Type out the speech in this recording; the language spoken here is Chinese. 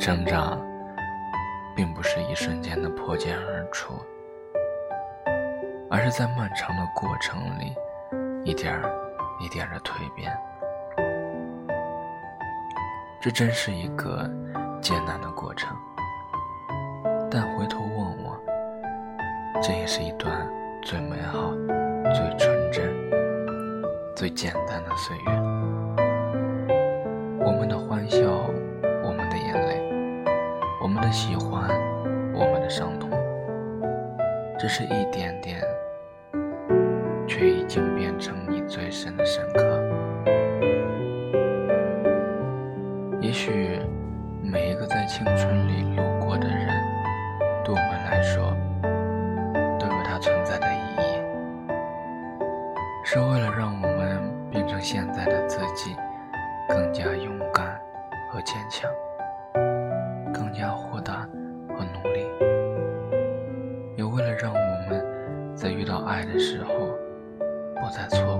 成长，并不是一瞬间的破茧而出，而是在漫长的过程里，一点儿一点儿的蜕变。这真是一个艰难的过程，但回头望望，这也是一段最美好、最纯真、最简单的岁月。们的喜欢，我们的伤痛，只是一点点，却已经变成你最深的深刻。也许每一个在青春里路过的人，对我们来说都有它存在的意义，是为了让我们变成现在的自己，更加勇敢和坚强，和努力，也为了让我们在遇到爱的时候不再错过。